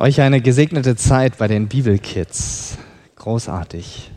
Euch eine gesegnete Zeit bei den Bibelkids. Großartig.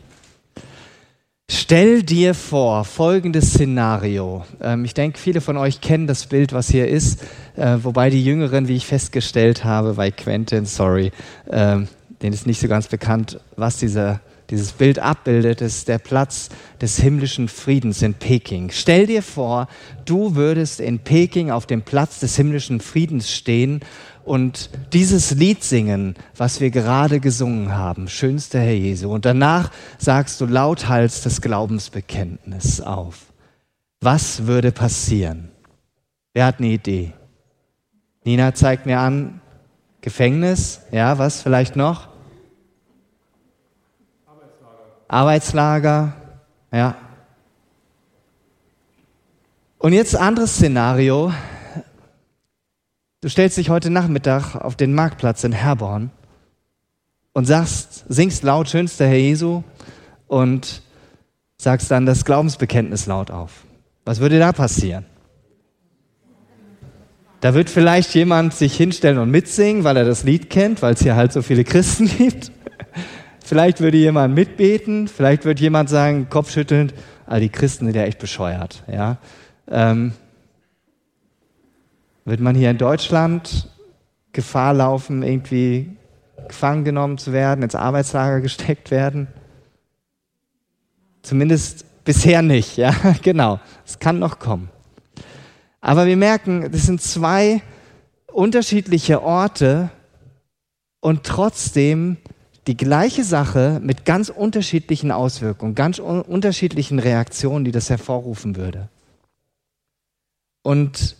Stell dir vor, folgendes Szenario. Ähm, ich denke, viele von euch kennen das Bild, was hier ist, äh, wobei die Jüngeren, wie ich festgestellt habe bei Quentin, sorry, ähm, denen ist nicht so ganz bekannt, was dieser dieses Bild abbildet, ist der Platz des himmlischen Friedens in Peking. Stell dir vor, du würdest in Peking auf dem Platz des himmlischen Friedens stehen und dieses Lied singen, was wir gerade gesungen haben, schönster Herr Jesu. Und danach sagst du lauthals das Glaubensbekenntnis auf. Was würde passieren? Wer hat eine Idee? Nina zeigt mir an, Gefängnis, ja, was vielleicht noch? Arbeitslager, ja. Und jetzt anderes Szenario. Du stellst dich heute Nachmittag auf den Marktplatz in Herborn und sagst, singst laut schönster Herr Jesu und sagst dann das Glaubensbekenntnis laut auf. Was würde da passieren? Da wird vielleicht jemand sich hinstellen und mitsingen, weil er das Lied kennt, weil es hier halt so viele Christen gibt. Vielleicht würde jemand mitbeten, vielleicht wird jemand sagen, kopfschüttelnd, all die Christen sind ja echt bescheuert. Ja? Ähm, wird man hier in Deutschland Gefahr laufen, irgendwie gefangen genommen zu werden, ins Arbeitslager gesteckt werden? Zumindest bisher nicht, ja, genau. Es kann noch kommen. Aber wir merken, das sind zwei unterschiedliche Orte und trotzdem die gleiche Sache mit ganz unterschiedlichen Auswirkungen, ganz un unterschiedlichen Reaktionen, die das hervorrufen würde. Und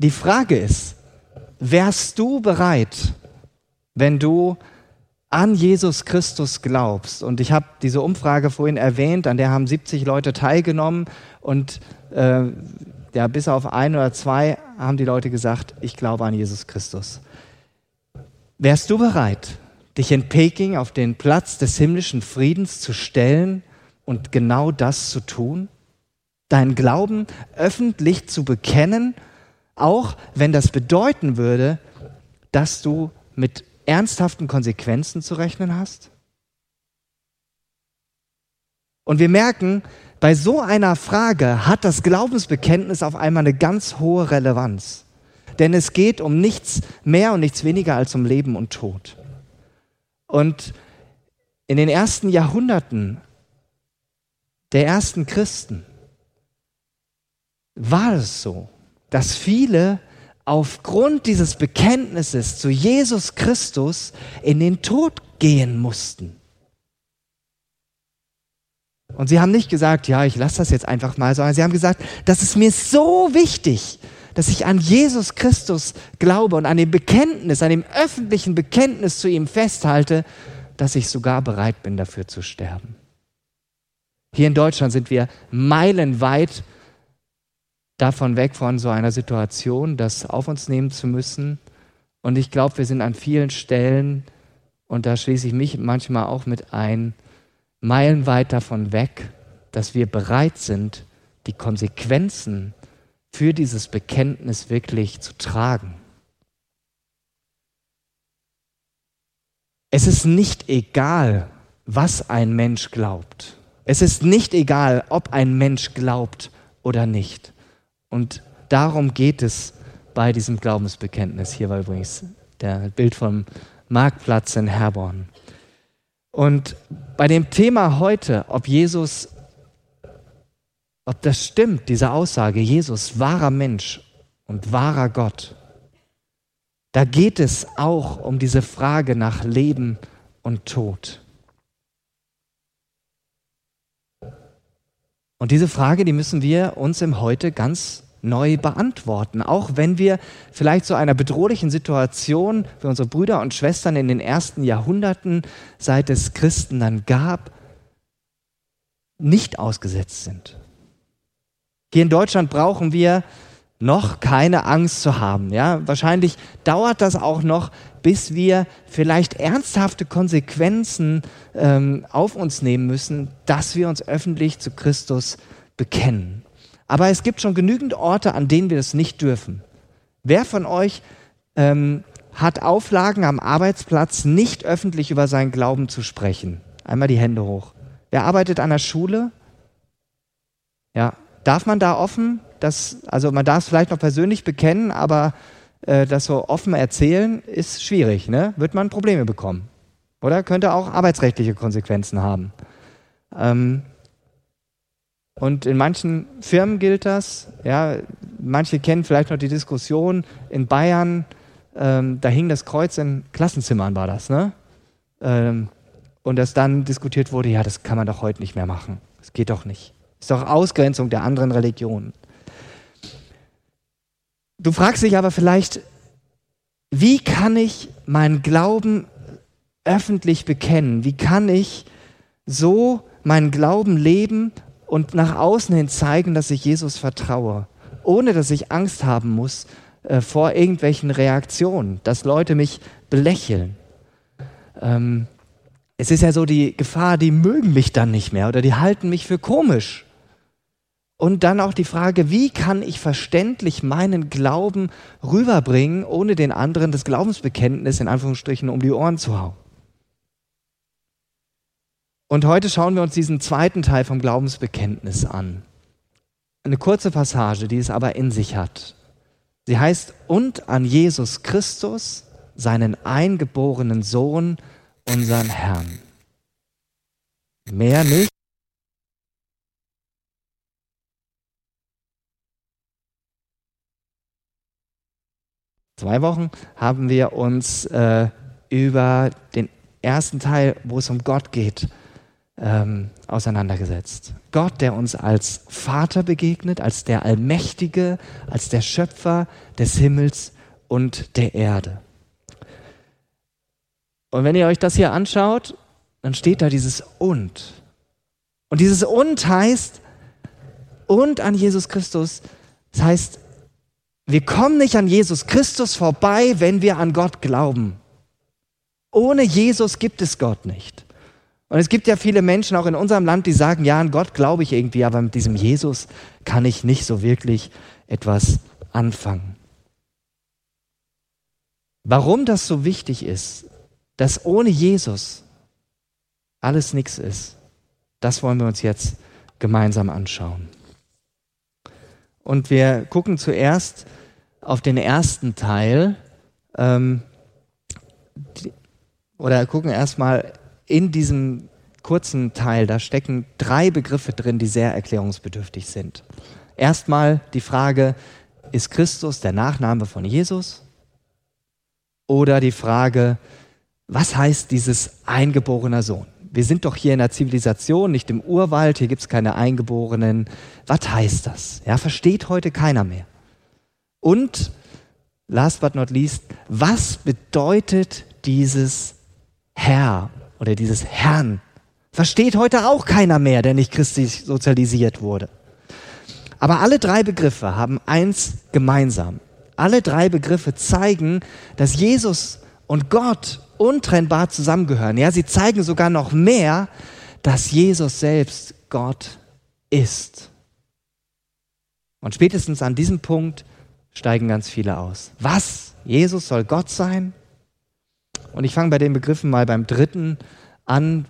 die Frage ist, wärst du bereit, wenn du an Jesus Christus glaubst? Und ich habe diese Umfrage vorhin erwähnt, an der haben 70 Leute teilgenommen und äh, ja, bis auf ein oder zwei haben die Leute gesagt, ich glaube an Jesus Christus. Wärst du bereit, dich in Peking auf den Platz des himmlischen Friedens zu stellen und genau das zu tun? Deinen Glauben öffentlich zu bekennen, auch wenn das bedeuten würde, dass du mit ernsthaften Konsequenzen zu rechnen hast? Und wir merken, bei so einer Frage hat das Glaubensbekenntnis auf einmal eine ganz hohe Relevanz. Denn es geht um nichts mehr und nichts weniger als um Leben und Tod. Und in den ersten Jahrhunderten der ersten Christen war es so, dass viele aufgrund dieses Bekenntnisses zu Jesus Christus in den Tod gehen mussten. Und sie haben nicht gesagt, ja, ich lasse das jetzt einfach mal, sondern sie haben gesagt, das ist mir so wichtig, dass ich an Jesus Christus glaube und an dem Bekenntnis, an dem öffentlichen Bekenntnis zu ihm festhalte, dass ich sogar bereit bin, dafür zu sterben. Hier in Deutschland sind wir meilenweit davon weg von so einer Situation, das auf uns nehmen zu müssen. Und ich glaube, wir sind an vielen Stellen, und da schließe ich mich manchmal auch mit ein, meilenweit davon weg, dass wir bereit sind, die Konsequenzen für dieses Bekenntnis wirklich zu tragen. Es ist nicht egal, was ein Mensch glaubt. Es ist nicht egal, ob ein Mensch glaubt oder nicht. Und darum geht es bei diesem Glaubensbekenntnis. Hier war übrigens der Bild vom Marktplatz in Herborn. Und bei dem Thema heute, ob Jesus ob das stimmt, diese Aussage, Jesus, wahrer Mensch und wahrer Gott. Da geht es auch um diese Frage nach Leben und Tod. Und diese Frage, die müssen wir uns im Heute ganz neu beantworten. Auch wenn wir vielleicht so einer bedrohlichen Situation für unsere Brüder und Schwestern in den ersten Jahrhunderten, seit es Christen dann gab, nicht ausgesetzt sind. Hier in Deutschland brauchen wir noch keine Angst zu haben. Ja, wahrscheinlich dauert das auch noch, bis wir vielleicht ernsthafte Konsequenzen ähm, auf uns nehmen müssen, dass wir uns öffentlich zu Christus bekennen. Aber es gibt schon genügend Orte, an denen wir das nicht dürfen. Wer von euch ähm, hat Auflagen am Arbeitsplatz, nicht öffentlich über seinen Glauben zu sprechen? Einmal die Hände hoch. Wer arbeitet an der Schule? Ja, darf man da offen, das, also man darf es vielleicht noch persönlich bekennen, aber äh, das so offen erzählen ist schwierig, ne? Wird man Probleme bekommen. Oder könnte auch arbeitsrechtliche Konsequenzen haben. Ähm, und in manchen Firmen gilt das. Ja, manche kennen vielleicht noch die Diskussion in Bayern. Ähm, da hing das Kreuz in Klassenzimmern, war das, ne? Ähm, und dass dann diskutiert wurde, ja, das kann man doch heute nicht mehr machen. Das geht doch nicht. Ist doch Ausgrenzung der anderen Religionen. Du fragst dich aber vielleicht, wie kann ich meinen Glauben öffentlich bekennen? Wie kann ich so meinen Glauben leben und nach außen hin zeigen, dass ich Jesus vertraue, ohne dass ich Angst haben muss äh, vor irgendwelchen Reaktionen, dass Leute mich belächeln? Ähm, es ist ja so die Gefahr, die mögen mich dann nicht mehr oder die halten mich für komisch. Und dann auch die Frage, wie kann ich verständlich meinen Glauben rüberbringen, ohne den anderen das Glaubensbekenntnis in Anführungsstrichen um die Ohren zu hauen. Und heute schauen wir uns diesen zweiten Teil vom Glaubensbekenntnis an. Eine kurze Passage, die es aber in sich hat. Sie heißt, und an Jesus Christus, seinen eingeborenen Sohn, unseren Herrn. Mehr nicht. zwei Wochen haben wir uns äh, über den ersten Teil, wo es um Gott geht, ähm, auseinandergesetzt. Gott, der uns als Vater begegnet, als der Allmächtige, als der Schöpfer des Himmels und der Erde. Und wenn ihr euch das hier anschaut, dann steht da dieses und. Und dieses und heißt, und an Jesus Christus, das heißt, wir kommen nicht an Jesus Christus vorbei, wenn wir an Gott glauben. Ohne Jesus gibt es Gott nicht. Und es gibt ja viele Menschen auch in unserem Land, die sagen, ja, an Gott glaube ich irgendwie, aber mit diesem Jesus kann ich nicht so wirklich etwas anfangen. Warum das so wichtig ist, dass ohne Jesus alles nichts ist, das wollen wir uns jetzt gemeinsam anschauen. Und wir gucken zuerst auf den ersten Teil ähm, oder gucken erstmal in diesem kurzen Teil, da stecken drei Begriffe drin, die sehr erklärungsbedürftig sind. Erstmal die Frage, ist Christus der Nachname von Jesus? Oder die Frage, was heißt dieses eingeborener Sohn? Wir sind doch hier in der Zivilisation, nicht im Urwald, hier gibt es keine Eingeborenen. Was heißt das? Ja, versteht heute keiner mehr. Und last but not least, was bedeutet dieses Herr oder dieses Herrn? Versteht heute auch keiner mehr, der nicht christlich sozialisiert wurde. Aber alle drei Begriffe haben eins gemeinsam. Alle drei Begriffe zeigen, dass Jesus und Gott untrennbar zusammengehören. Ja, sie zeigen sogar noch mehr, dass Jesus selbst Gott ist. Und spätestens an diesem Punkt steigen ganz viele aus. Was? Jesus soll Gott sein? Und ich fange bei den Begriffen mal beim dritten an,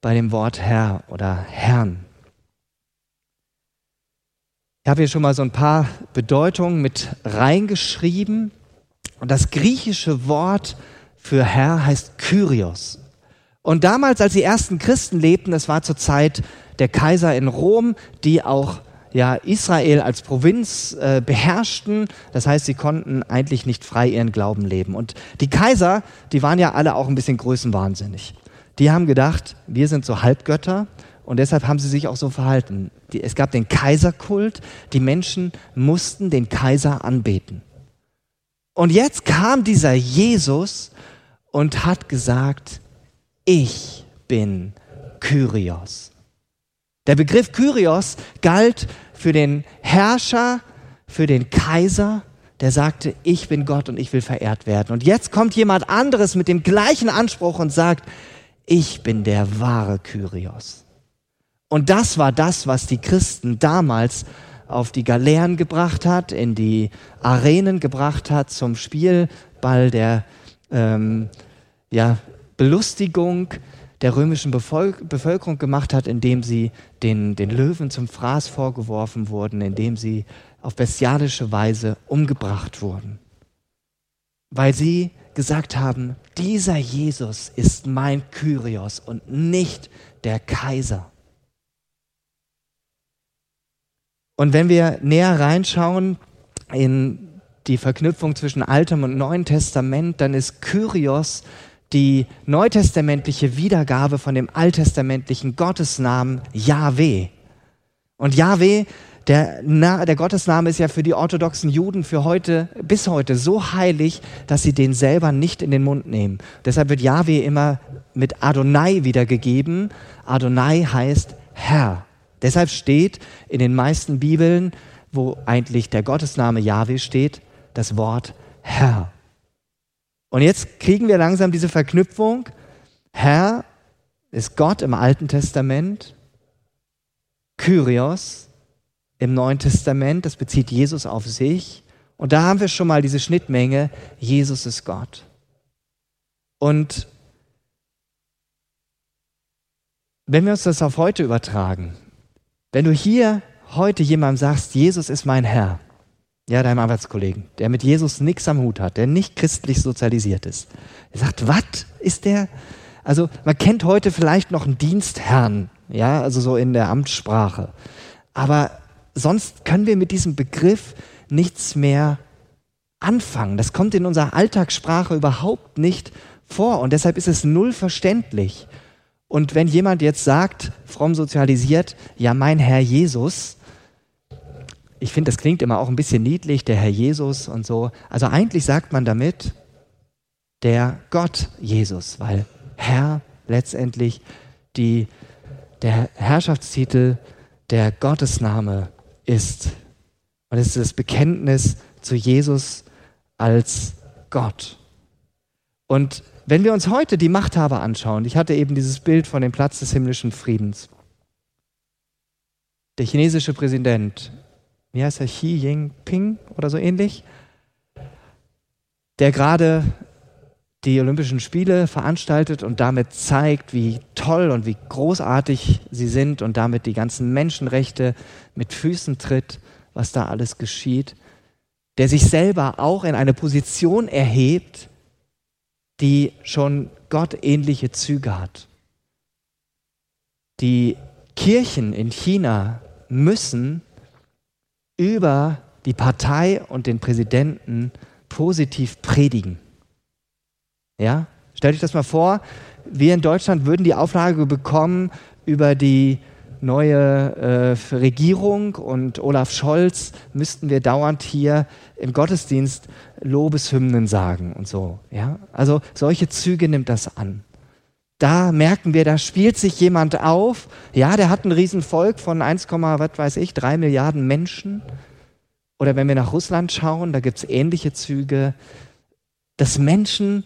bei dem Wort Herr oder Herrn. Ich habe hier schon mal so ein paar Bedeutungen mit reingeschrieben. Und das griechische Wort für Herr heißt Kyrios. Und damals, als die ersten Christen lebten, das war zur Zeit der Kaiser in Rom, die auch ja, Israel als Provinz äh, beherrschten. Das heißt, sie konnten eigentlich nicht frei ihren Glauben leben. Und die Kaiser, die waren ja alle auch ein bisschen größenwahnsinnig. Die haben gedacht, wir sind so Halbgötter und deshalb haben sie sich auch so verhalten. Die, es gab den Kaiserkult, die Menschen mussten den Kaiser anbeten. Und jetzt kam dieser Jesus und hat gesagt, ich bin Kyrios. Der Begriff Kyrios galt für den Herrscher, für den Kaiser, der sagte, ich bin Gott und ich will verehrt werden. Und jetzt kommt jemand anderes mit dem gleichen Anspruch und sagt, ich bin der wahre Kyrios. Und das war das, was die Christen damals auf die Galeeren gebracht hat, in die Arenen gebracht hat, zum Spielball der ähm, ja, Belustigung der römischen Bevölkerung gemacht hat, indem sie den, den Löwen zum Fraß vorgeworfen wurden, indem sie auf bestialische Weise umgebracht wurden. Weil sie gesagt haben, dieser Jesus ist mein Kyrios und nicht der Kaiser. Und wenn wir näher reinschauen in die Verknüpfung zwischen Altem und Neuen Testament, dann ist Kyrios die neutestamentliche Wiedergabe von dem alttestamentlichen Gottesnamen Yahweh. Und Yahweh, der, der Gottesname ist ja für die orthodoxen Juden für heute, bis heute so heilig, dass sie den selber nicht in den Mund nehmen. Deshalb wird Yahweh immer mit Adonai wiedergegeben. Adonai heißt Herr. Deshalb steht in den meisten Bibeln, wo eigentlich der Gottesname Yahweh steht, das Wort Herr. Und jetzt kriegen wir langsam diese Verknüpfung. Herr ist Gott im Alten Testament, Kyrios im Neuen Testament, das bezieht Jesus auf sich. Und da haben wir schon mal diese Schnittmenge, Jesus ist Gott. Und wenn wir uns das auf heute übertragen, wenn du hier heute jemandem sagst, Jesus ist mein Herr, ja, deinem Arbeitskollegen, der mit Jesus nichts am Hut hat, der nicht christlich sozialisiert ist. Er sagt, was ist der? Also man kennt heute vielleicht noch einen Dienstherrn, ja, also so in der Amtssprache. Aber sonst können wir mit diesem Begriff nichts mehr anfangen. Das kommt in unserer Alltagssprache überhaupt nicht vor und deshalb ist es null verständlich. Und wenn jemand jetzt sagt, fromm sozialisiert, ja, mein Herr Jesus, ich finde, das klingt immer auch ein bisschen niedlich, der Herr Jesus und so. Also eigentlich sagt man damit der Gott Jesus, weil Herr letztendlich die, der Herrschaftstitel, der Gottesname ist. Und es ist das Bekenntnis zu Jesus als Gott. Und wenn wir uns heute die Machthaber anschauen, ich hatte eben dieses Bild von dem Platz des himmlischen Friedens. Der chinesische Präsident wie heißt er, Xi Jinping oder so ähnlich, der gerade die Olympischen Spiele veranstaltet und damit zeigt, wie toll und wie großartig sie sind und damit die ganzen Menschenrechte mit Füßen tritt, was da alles geschieht, der sich selber auch in eine Position erhebt, die schon gottähnliche Züge hat. Die Kirchen in China müssen über die Partei und den Präsidenten positiv predigen. Ja? Stellt euch das mal vor, wir in Deutschland würden die Auflage bekommen über die neue äh, Regierung und Olaf Scholz müssten wir dauernd hier im Gottesdienst Lobeshymnen sagen und so. Ja? Also solche Züge nimmt das an. Da merken wir, da spielt sich jemand auf. Ja, der hat ein Riesenvolk von 1, was weiß ich, 3 Milliarden Menschen. Oder wenn wir nach Russland schauen, da gibt es ähnliche Züge. Das Menschen,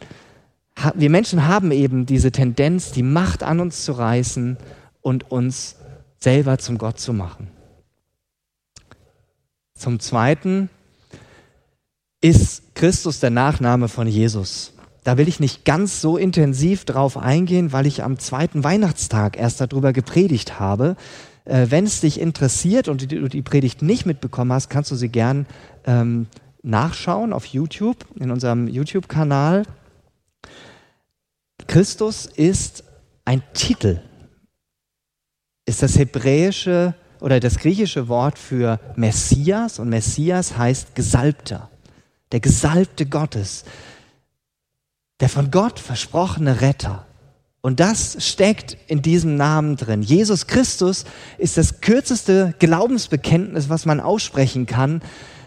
wir Menschen haben eben diese Tendenz, die Macht an uns zu reißen und uns selber zum Gott zu machen. Zum Zweiten ist Christus der Nachname von Jesus. Da will ich nicht ganz so intensiv drauf eingehen, weil ich am zweiten Weihnachtstag erst darüber gepredigt habe. Äh, Wenn es dich interessiert und du die Predigt nicht mitbekommen hast, kannst du sie gern ähm, nachschauen auf YouTube, in unserem YouTube-Kanal. Christus ist ein Titel, ist das hebräische oder das griechische Wort für Messias und Messias heißt Gesalbter, der Gesalbte Gottes der von Gott versprochene Retter. Und das steckt in diesem Namen drin. Jesus Christus ist das kürzeste Glaubensbekenntnis, was man aussprechen kann,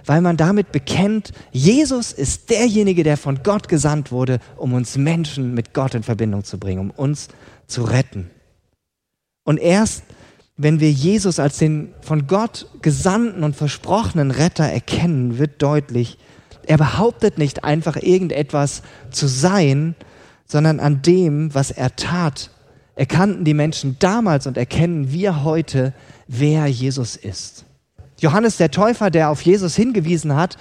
weil man damit bekennt, Jesus ist derjenige, der von Gott gesandt wurde, um uns Menschen mit Gott in Verbindung zu bringen, um uns zu retten. Und erst wenn wir Jesus als den von Gott gesandten und versprochenen Retter erkennen, wird deutlich, er behauptet nicht einfach irgendetwas zu sein, sondern an dem, was er tat, erkannten die Menschen damals und erkennen wir heute, wer Jesus ist. Johannes der Täufer, der auf Jesus hingewiesen hat,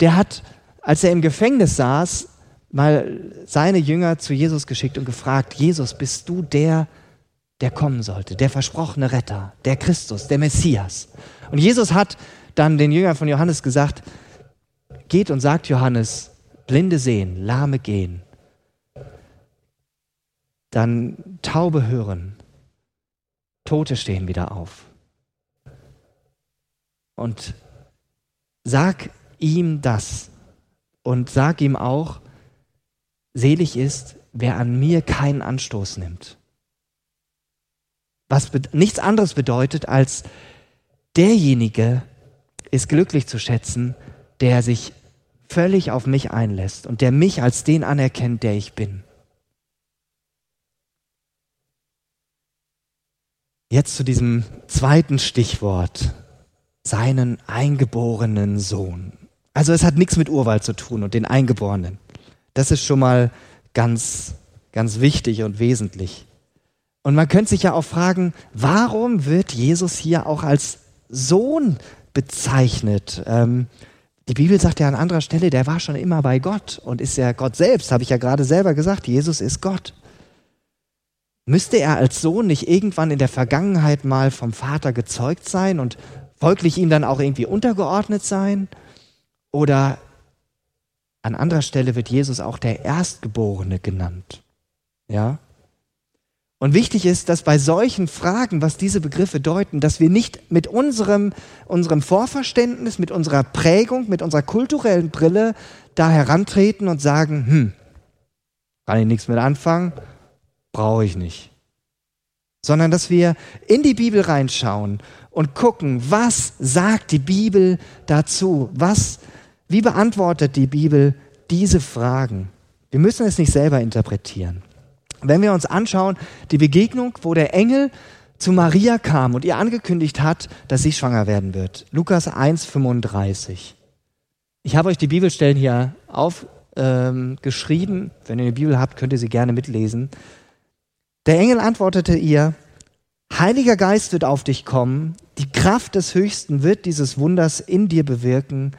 der hat, als er im Gefängnis saß, mal seine Jünger zu Jesus geschickt und gefragt, Jesus, bist du der, der kommen sollte, der versprochene Retter, der Christus, der Messias? Und Jesus hat dann den Jüngern von Johannes gesagt, geht und sagt Johannes, Blinde sehen, Lahme gehen, dann Taube hören, Tote stehen wieder auf. Und sag ihm das und sag ihm auch, selig ist, wer an mir keinen Anstoß nimmt. Was nichts anderes bedeutet, als derjenige ist glücklich zu schätzen, der sich völlig auf mich einlässt und der mich als den anerkennt, der ich bin. Jetzt zu diesem zweiten Stichwort, seinen eingeborenen Sohn. Also es hat nichts mit Urwald zu tun und den Eingeborenen. Das ist schon mal ganz, ganz wichtig und wesentlich. Und man könnte sich ja auch fragen, warum wird Jesus hier auch als Sohn bezeichnet? Ähm, die Bibel sagt ja an anderer Stelle, der war schon immer bei Gott und ist ja Gott selbst, habe ich ja gerade selber gesagt, Jesus ist Gott. Müsste er als Sohn nicht irgendwann in der Vergangenheit mal vom Vater gezeugt sein und folglich ihm dann auch irgendwie untergeordnet sein? Oder an anderer Stelle wird Jesus auch der Erstgeborene genannt. Ja? Und wichtig ist, dass bei solchen Fragen, was diese Begriffe deuten, dass wir nicht mit unserem, unserem Vorverständnis, mit unserer Prägung, mit unserer kulturellen Brille da herantreten und sagen, hm, kann ich nichts mit anfangen, brauche ich nicht. Sondern dass wir in die Bibel reinschauen und gucken, was sagt die Bibel dazu? Was wie beantwortet die Bibel diese Fragen? Wir müssen es nicht selber interpretieren. Wenn wir uns anschauen, die Begegnung, wo der Engel zu Maria kam und ihr angekündigt hat, dass sie schwanger werden wird. Lukas 1,35. Ich habe euch die Bibelstellen hier aufgeschrieben. Ähm, Wenn ihr eine Bibel habt, könnt ihr sie gerne mitlesen. Der Engel antwortete ihr, Heiliger Geist wird auf dich kommen, die Kraft des Höchsten wird dieses Wunders in dir bewirken.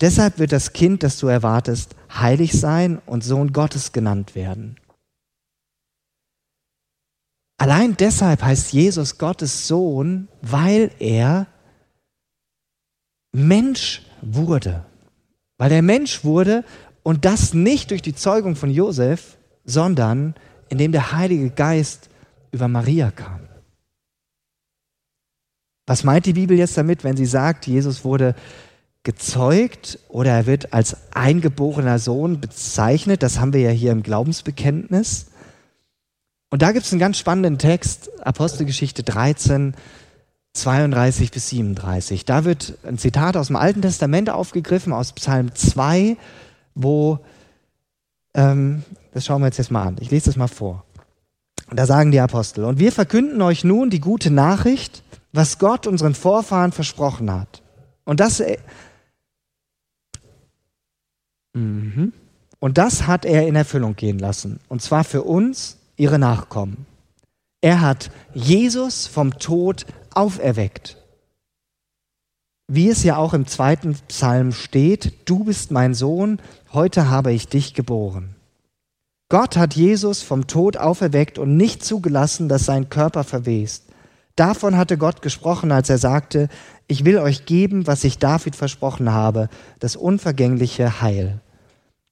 Deshalb wird das Kind, das du erwartest, heilig sein und Sohn Gottes genannt werden. Allein deshalb heißt Jesus Gottes Sohn, weil er Mensch wurde. Weil er Mensch wurde und das nicht durch die Zeugung von Josef, sondern indem der Heilige Geist über Maria kam. Was meint die Bibel jetzt damit, wenn sie sagt, Jesus wurde gezeugt oder er wird als eingeborener Sohn bezeichnet. Das haben wir ja hier im Glaubensbekenntnis. Und da gibt es einen ganz spannenden Text, Apostelgeschichte 13, 32 bis 37. Da wird ein Zitat aus dem Alten Testament aufgegriffen, aus Psalm 2, wo, ähm, das schauen wir jetzt, jetzt mal an. Ich lese das mal vor. Und da sagen die Apostel, und wir verkünden euch nun die gute Nachricht, was Gott unseren Vorfahren versprochen hat. Und das Mhm. Und das hat er in Erfüllung gehen lassen. Und zwar für uns, ihre Nachkommen. Er hat Jesus vom Tod auferweckt. Wie es ja auch im zweiten Psalm steht, du bist mein Sohn, heute habe ich dich geboren. Gott hat Jesus vom Tod auferweckt und nicht zugelassen, dass sein Körper verwest. Davon hatte Gott gesprochen, als er sagte, ich will euch geben, was ich David versprochen habe, das unvergängliche Heil.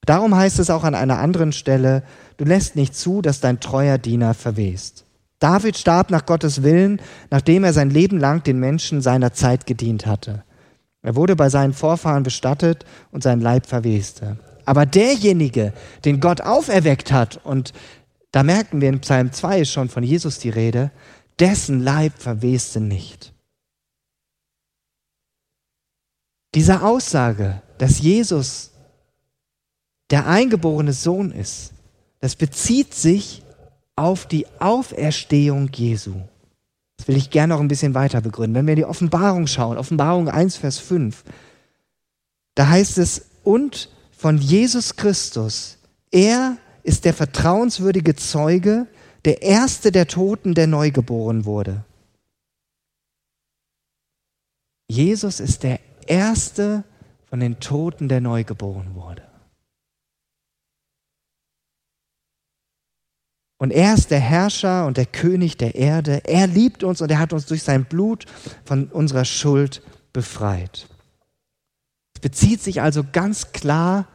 Darum heißt es auch an einer anderen Stelle, du lässt nicht zu, dass dein treuer Diener verwest. David starb nach Gottes Willen, nachdem er sein Leben lang den Menschen seiner Zeit gedient hatte. Er wurde bei seinen Vorfahren bestattet und sein Leib verweste. Aber derjenige, den Gott auferweckt hat, und da merken wir in Psalm 2 ist schon von Jesus die Rede, dessen Leib verweste nicht. Diese Aussage, dass Jesus der eingeborene Sohn ist, das bezieht sich auf die Auferstehung Jesu. Das will ich gerne noch ein bisschen weiter begründen. Wenn wir in die Offenbarung schauen, Offenbarung 1, Vers 5, da heißt es, und von Jesus Christus, er ist der vertrauenswürdige Zeuge, der erste der Toten, der neu geboren wurde. Jesus ist der erste von den Toten, der neu geboren wurde. Und er ist der Herrscher und der König der Erde. Er liebt uns und er hat uns durch sein Blut von unserer Schuld befreit. Es bezieht sich also ganz klar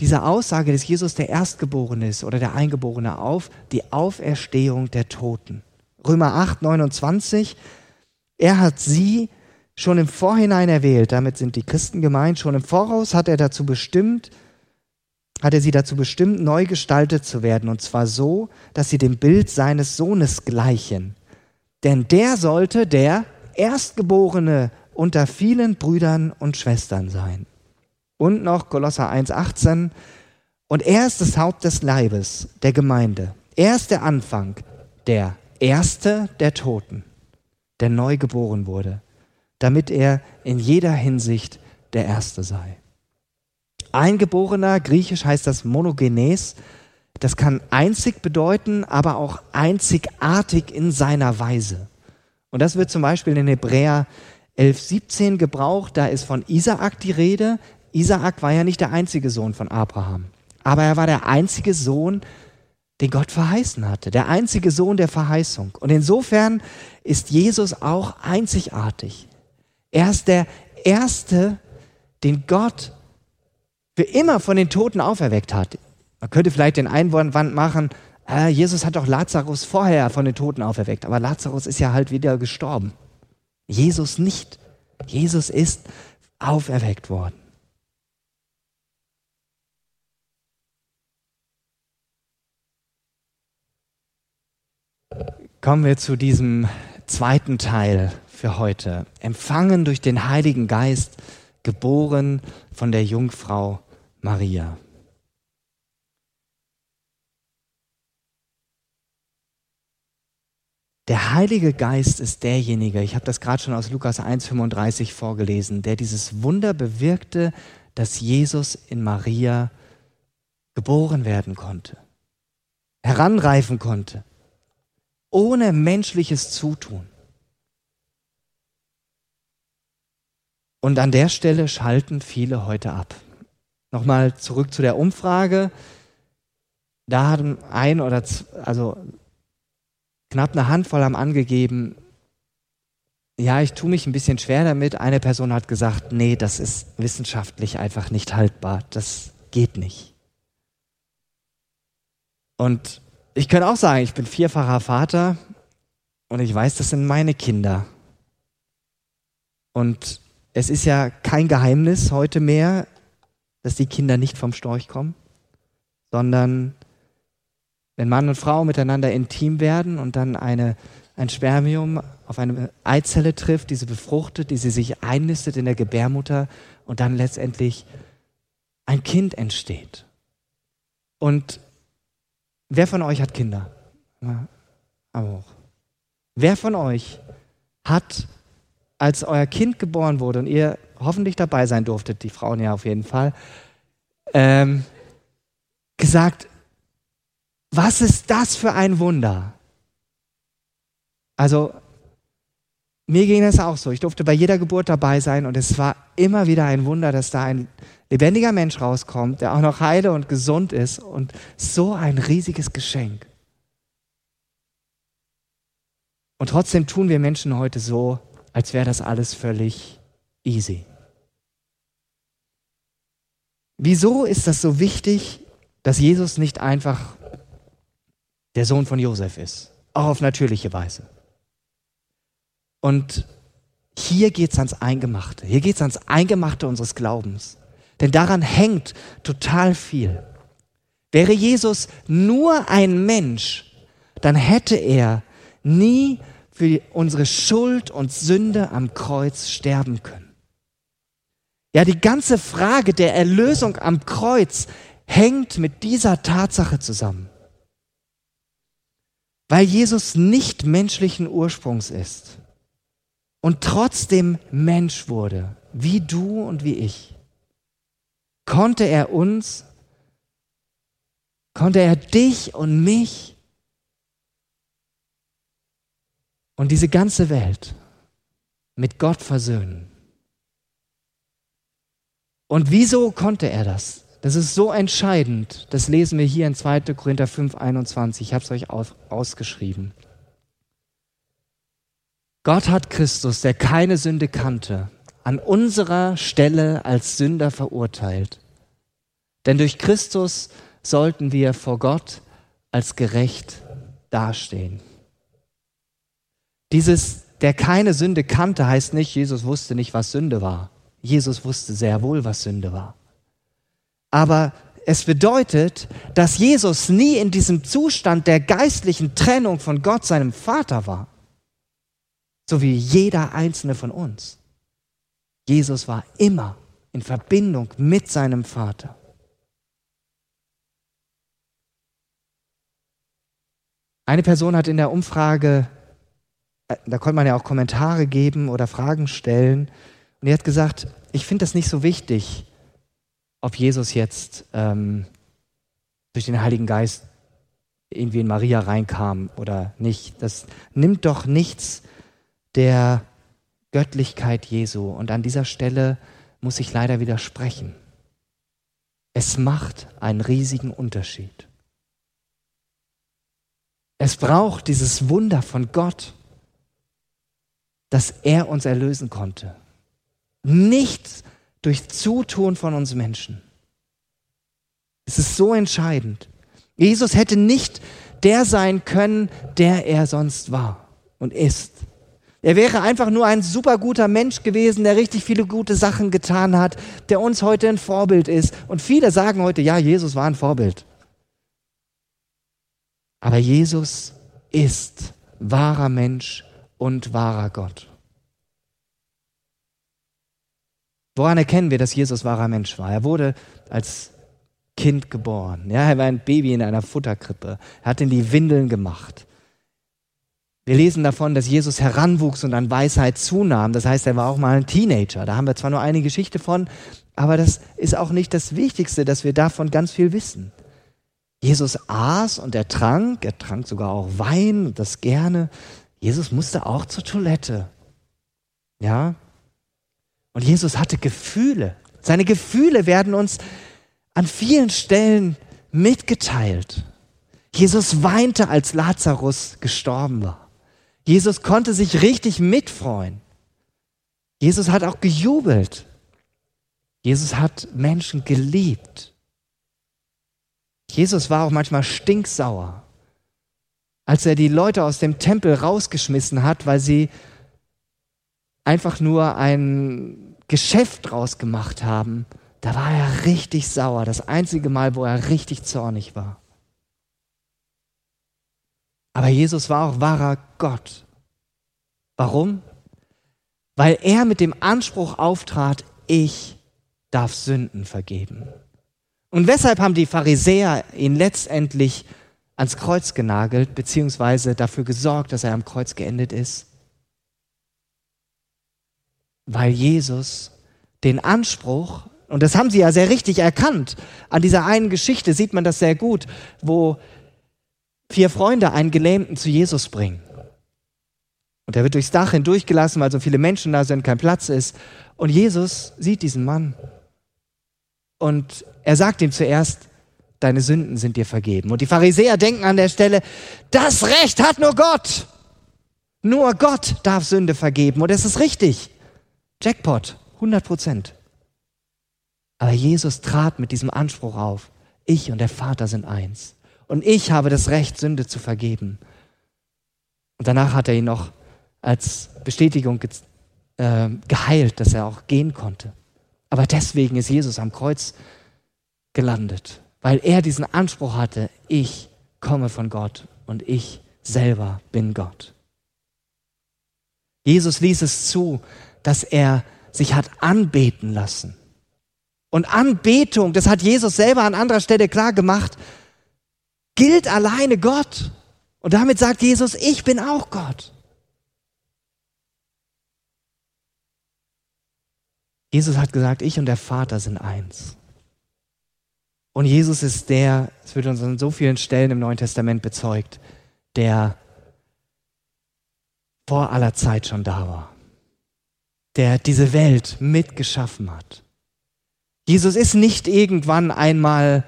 diese Aussage, dass Jesus der Erstgeborene ist oder der Eingeborene auf die Auferstehung der Toten. Römer 8, 29. Er hat sie schon im Vorhinein erwählt, damit sind die Christen gemeint, schon im Voraus hat er dazu bestimmt, hat er sie dazu bestimmt, neu gestaltet zu werden, und zwar so, dass sie dem Bild seines Sohnes gleichen. Denn der sollte der Erstgeborene unter vielen Brüdern und Schwestern sein. Und noch Kolosser 1,18. Und er ist das Haupt des Leibes, der Gemeinde. Er ist der Anfang, der Erste der Toten, der neu geboren wurde, damit er in jeder Hinsicht der Erste sei. Eingeborener, griechisch heißt das monogenes, das kann einzig bedeuten, aber auch einzigartig in seiner Weise. Und das wird zum Beispiel in Hebräer 11, 17 gebraucht, da ist von Isaak die Rede. Isaak war ja nicht der einzige Sohn von Abraham, aber er war der einzige Sohn, den Gott verheißen hatte, der einzige Sohn der Verheißung. Und insofern ist Jesus auch einzigartig. Er ist der Erste, den Gott für immer von den Toten auferweckt hat. Man könnte vielleicht den Einwand machen, äh, Jesus hat doch Lazarus vorher von den Toten auferweckt, aber Lazarus ist ja halt wieder gestorben. Jesus nicht. Jesus ist auferweckt worden. Kommen wir zu diesem zweiten Teil für heute. Empfangen durch den Heiligen Geist, geboren von der Jungfrau Maria. Der Heilige Geist ist derjenige, ich habe das gerade schon aus Lukas 1.35 vorgelesen, der dieses Wunder bewirkte, dass Jesus in Maria geboren werden konnte, heranreifen konnte ohne menschliches Zutun. Und an der Stelle schalten viele heute ab. Nochmal zurück zu der Umfrage. Da haben ein oder also knapp eine Handvoll haben angegeben, ja, ich tue mich ein bisschen schwer damit. Eine Person hat gesagt, nee, das ist wissenschaftlich einfach nicht haltbar. Das geht nicht. Und ich könnte auch sagen, ich bin vierfacher Vater und ich weiß, das sind meine Kinder. Und es ist ja kein Geheimnis heute mehr, dass die Kinder nicht vom Storch kommen, sondern wenn Mann und Frau miteinander intim werden und dann eine, ein Spermium auf eine Eizelle trifft, diese befruchtet, diese sich einnistet in der Gebärmutter und dann letztendlich ein Kind entsteht. Und Wer von euch hat Kinder? aber auch. Wer von euch hat, als euer Kind geboren wurde und ihr hoffentlich dabei sein durftet, die Frauen ja auf jeden Fall, ähm, gesagt, was ist das für ein Wunder? Also, mir ging es auch so. Ich durfte bei jeder Geburt dabei sein und es war immer wieder ein Wunder, dass da ein lebendiger Mensch rauskommt, der auch noch heile und gesund ist und so ein riesiges Geschenk. Und trotzdem tun wir Menschen heute so, als wäre das alles völlig easy. Wieso ist das so wichtig, dass Jesus nicht einfach der Sohn von Josef ist? Auch auf natürliche Weise. Und hier geht es ans Eingemachte. Hier geht es ans Eingemachte unseres Glaubens. Denn daran hängt total viel. Wäre Jesus nur ein Mensch, dann hätte er nie für unsere Schuld und Sünde am Kreuz sterben können. Ja, die ganze Frage der Erlösung am Kreuz hängt mit dieser Tatsache zusammen. Weil Jesus nicht menschlichen Ursprungs ist und trotzdem Mensch wurde, wie du und wie ich konnte er uns, konnte er dich und mich und diese ganze Welt mit Gott versöhnen. Und wieso konnte er das? Das ist so entscheidend. Das lesen wir hier in 2. Korinther 5, 21. Ich habe es euch ausgeschrieben. Gott hat Christus, der keine Sünde kannte, an unserer Stelle als Sünder verurteilt. Denn durch Christus sollten wir vor Gott als gerecht dastehen. Dieses, der keine Sünde kannte, heißt nicht, Jesus wusste nicht, was Sünde war. Jesus wusste sehr wohl, was Sünde war. Aber es bedeutet, dass Jesus nie in diesem Zustand der geistlichen Trennung von Gott, seinem Vater war. So wie jeder einzelne von uns. Jesus war immer in Verbindung mit seinem Vater. Eine Person hat in der Umfrage, äh, da konnte man ja auch Kommentare geben oder Fragen stellen, und die hat gesagt, ich finde das nicht so wichtig, ob Jesus jetzt ähm, durch den Heiligen Geist irgendwie in Maria reinkam oder nicht. Das nimmt doch nichts der Göttlichkeit Jesu. Und an dieser Stelle muss ich leider widersprechen. Es macht einen riesigen Unterschied. Es braucht dieses Wunder von Gott, dass er uns erlösen konnte. Nicht durch Zutun von uns Menschen. Es ist so entscheidend. Jesus hätte nicht der sein können, der er sonst war und ist. Er wäre einfach nur ein super guter Mensch gewesen, der richtig viele gute Sachen getan hat, der uns heute ein Vorbild ist. Und viele sagen heute, ja, Jesus war ein Vorbild. Aber Jesus ist wahrer Mensch und wahrer Gott. Woran erkennen wir, dass Jesus wahrer Mensch war? Er wurde als Kind geboren. Ja, er war ein Baby in einer Futterkrippe. Er hat in die Windeln gemacht. Wir lesen davon, dass Jesus heranwuchs und an Weisheit zunahm. Das heißt, er war auch mal ein Teenager. Da haben wir zwar nur eine Geschichte von, aber das ist auch nicht das Wichtigste, dass wir davon ganz viel wissen. Jesus aß und er trank, er trank sogar auch Wein und das gerne. Jesus musste auch zur Toilette. Ja? Und Jesus hatte Gefühle. Seine Gefühle werden uns an vielen Stellen mitgeteilt. Jesus weinte, als Lazarus gestorben war. Jesus konnte sich richtig mitfreuen. Jesus hat auch gejubelt. Jesus hat Menschen geliebt. Jesus war auch manchmal stinksauer, als er die Leute aus dem Tempel rausgeschmissen hat, weil sie einfach nur ein Geschäft draus gemacht haben. Da war er richtig sauer, das einzige Mal, wo er richtig zornig war. Aber Jesus war auch wahrer Gott. Warum? Weil er mit dem Anspruch auftrat, ich darf Sünden vergeben. Und weshalb haben die Pharisäer ihn letztendlich ans Kreuz genagelt, beziehungsweise dafür gesorgt, dass er am Kreuz geendet ist? Weil Jesus den Anspruch, und das haben sie ja sehr richtig erkannt, an dieser einen Geschichte sieht man das sehr gut, wo vier Freunde einen Gelähmten zu Jesus bringen. Und er wird durchs Dach hindurchgelassen, weil so viele Menschen da sind, kein Platz ist. Und Jesus sieht diesen Mann und er sagt ihm zuerst, deine Sünden sind dir vergeben. Und die Pharisäer denken an der Stelle, das Recht hat nur Gott. Nur Gott darf Sünde vergeben. Und es ist richtig. Jackpot, 100 Prozent. Aber Jesus trat mit diesem Anspruch auf. Ich und der Vater sind eins. Und ich habe das Recht, Sünde zu vergeben. Und danach hat er ihn noch als Bestätigung ge äh, geheilt, dass er auch gehen konnte. Aber deswegen ist Jesus am Kreuz gelandet, weil er diesen Anspruch hatte, ich komme von Gott und ich selber bin Gott. Jesus ließ es zu, dass er sich hat anbeten lassen. Und Anbetung, das hat Jesus selber an anderer Stelle klar gemacht, gilt alleine Gott. Und damit sagt Jesus, ich bin auch Gott. Jesus hat gesagt, ich und der Vater sind eins. Und Jesus ist der, es wird uns an so vielen Stellen im Neuen Testament bezeugt, der vor aller Zeit schon da war, der diese Welt mitgeschaffen hat. Jesus ist nicht irgendwann einmal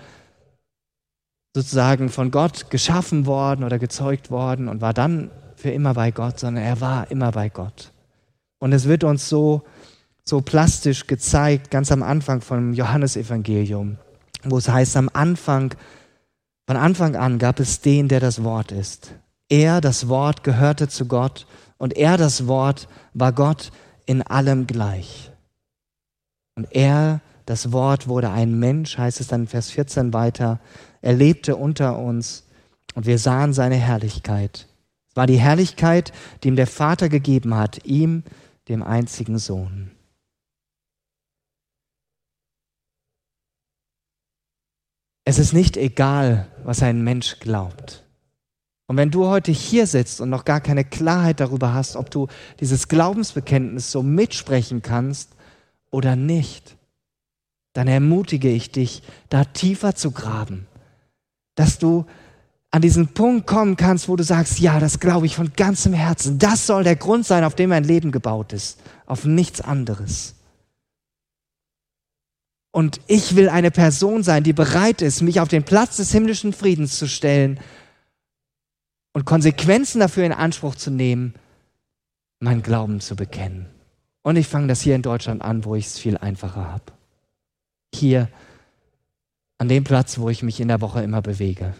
sozusagen von Gott geschaffen worden oder gezeugt worden und war dann für immer bei Gott, sondern er war immer bei Gott. Und es wird uns so, so plastisch gezeigt, ganz am Anfang vom Johannesevangelium, wo es heißt, am Anfang, von Anfang an gab es den, der das Wort ist. Er, das Wort, gehörte zu Gott und er, das Wort, war Gott in allem gleich. Und er, das Wort, wurde ein Mensch, heißt es dann in Vers 14 weiter. Er lebte unter uns und wir sahen seine Herrlichkeit. Es war die Herrlichkeit, die ihm der Vater gegeben hat, ihm, dem einzigen Sohn. Es ist nicht egal, was ein Mensch glaubt. Und wenn du heute hier sitzt und noch gar keine Klarheit darüber hast, ob du dieses Glaubensbekenntnis so mitsprechen kannst oder nicht, dann ermutige ich dich, da tiefer zu graben, dass du an diesen Punkt kommen kannst, wo du sagst, ja, das glaube ich von ganzem Herzen. Das soll der Grund sein, auf dem mein Leben gebaut ist, auf nichts anderes. Und ich will eine Person sein, die bereit ist, mich auf den Platz des himmlischen Friedens zu stellen und Konsequenzen dafür in Anspruch zu nehmen, meinen Glauben zu bekennen. Und ich fange das hier in Deutschland an, wo ich es viel einfacher habe. Hier an dem Platz, wo ich mich in der Woche immer bewege.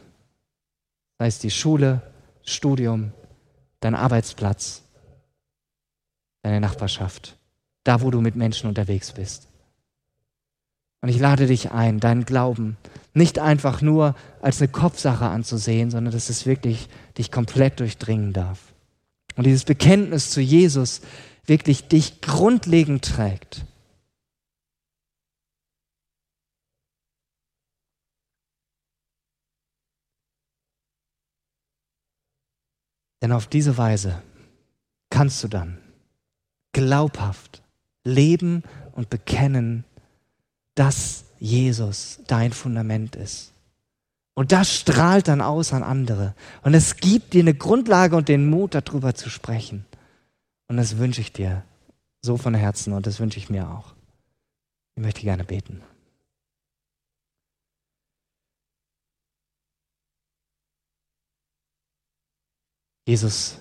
Sei es die Schule, Studium, dein Arbeitsplatz, deine Nachbarschaft, da wo du mit Menschen unterwegs bist. Und ich lade dich ein, deinen Glauben nicht einfach nur als eine Kopfsache anzusehen, sondern dass es wirklich dich komplett durchdringen darf. Und dieses Bekenntnis zu Jesus wirklich dich grundlegend trägt. Denn auf diese Weise kannst du dann glaubhaft leben und bekennen, dass Jesus dein Fundament ist. Und das strahlt dann aus an andere. Und es gibt dir eine Grundlage und den Mut, darüber zu sprechen. Und das wünsche ich dir so von Herzen und das wünsche ich mir auch. Ich möchte gerne beten. Jesus,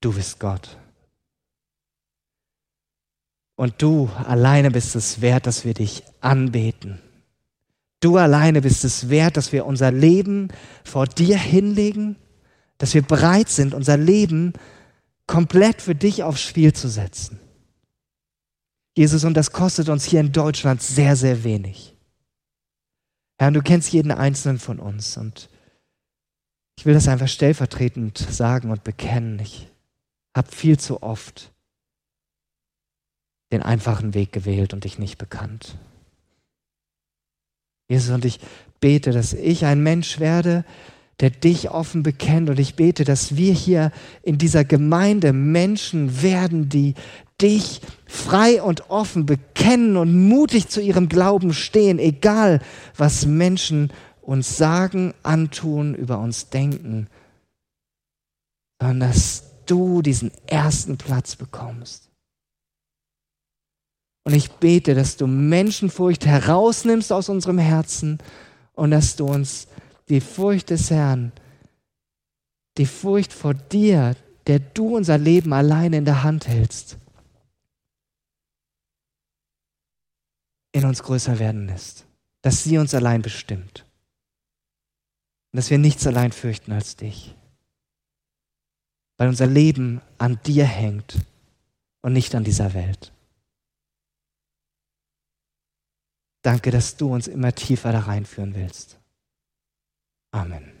du bist Gott. Und du alleine bist es wert, dass wir dich anbeten. Du alleine bist es wert, dass wir unser Leben vor dir hinlegen, dass wir bereit sind, unser Leben komplett für dich aufs Spiel zu setzen. Jesus, und das kostet uns hier in Deutschland sehr, sehr wenig. Herr, du kennst jeden einzelnen von uns und ich will das einfach stellvertretend sagen und bekennen. Ich habe viel zu oft den einfachen Weg gewählt und dich nicht bekannt. Jesus, und ich bete, dass ich ein Mensch werde, der dich offen bekennt. Und ich bete, dass wir hier in dieser Gemeinde Menschen werden, die dich frei und offen bekennen und mutig zu ihrem Glauben stehen, egal was Menschen uns sagen, antun, über uns denken, sondern dass du diesen ersten Platz bekommst. Und ich bete, dass du Menschenfurcht herausnimmst aus unserem Herzen und dass du uns die Furcht des Herrn, die Furcht vor dir, der du unser Leben alleine in der Hand hältst, in uns größer werden lässt. Dass sie uns allein bestimmt. Und dass wir nichts allein fürchten als dich. Weil unser Leben an dir hängt und nicht an dieser Welt. Danke, dass du uns immer tiefer da reinführen willst. Amen.